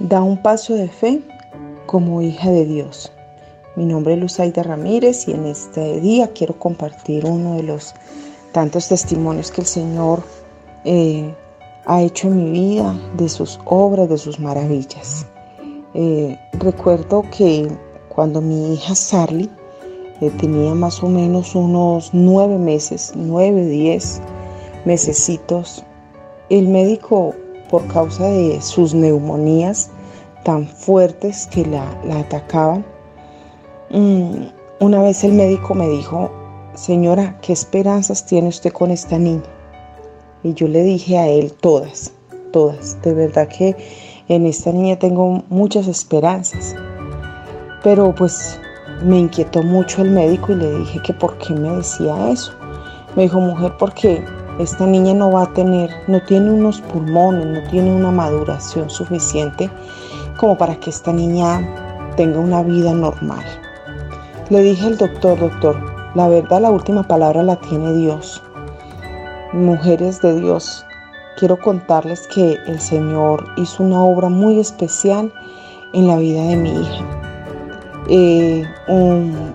Da un paso de fe como hija de Dios. Mi nombre es Luzaida Ramírez y en este día quiero compartir uno de los tantos testimonios que el Señor eh, ha hecho en mi vida, de sus obras, de sus maravillas. Eh, recuerdo que cuando mi hija Sarly eh, tenía más o menos unos nueve meses, nueve, diez mesecitos, el médico por causa de sus neumonías tan fuertes que la, atacaban. Mm, una vez el médico me dijo, señora, ¿qué esperanzas tiene usted con esta niña? Y yo le dije a él, todas, todas. De verdad que en esta niña tengo muchas esperanzas. Pero pues me inquietó mucho el médico y le dije que por qué me decía eso. Me dijo, mujer, porque esta niña no va a tener, no tiene unos pulmones, no tiene una maduración suficiente como para que esta niña tenga una vida normal. Le dije al doctor, doctor, la verdad la última palabra la tiene Dios. Mujeres de Dios, quiero contarles que el Señor hizo una obra muy especial en la vida de mi hija. Eh,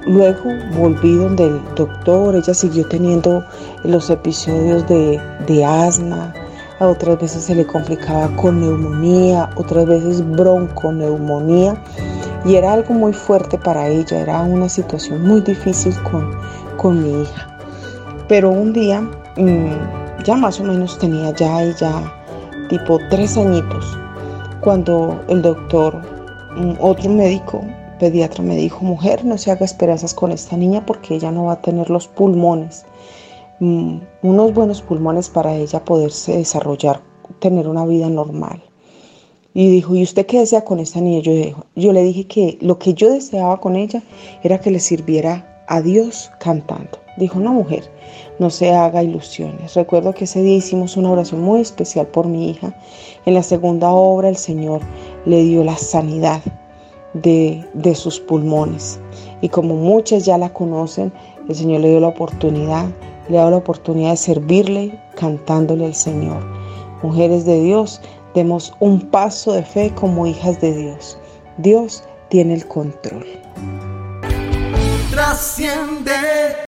luego volví donde el doctor, ella siguió teniendo los episodios de, asma, otras veces se le complicaba con neumonía, otras veces bronconeumonía y era algo muy fuerte para ella, era una situación muy difícil con, con mi hija. Pero un día, mm, ya más o menos tenía ya ella tipo tres añitos, cuando el doctor, mm, otro médico, pediatra me dijo, mujer, no se haga esperanzas con esta niña porque ella no va a tener los pulmones, mm, unos buenos pulmones para ella poderse desarrollar, tener una vida normal. Y dijo, ¿y usted qué desea con esta niña? Yo, le dije que lo que yo deseaba con ella era que le sirviera a Dios cantando. Dijo, no mujer, no se haga ilusiones. Recuerdo que ese día hicimos una oración muy especial por mi hija. En la segunda obra el Señor le dio la sanidad de, sus pulmones. Y como muchas ya la conocen, el Señor le dio la oportunidad, le dio la oportunidad de servirle cantándole al Señor. Mujeres de Dios, demos un paso de fe como hijas de Dios. Dios tiene el control. Trasciende.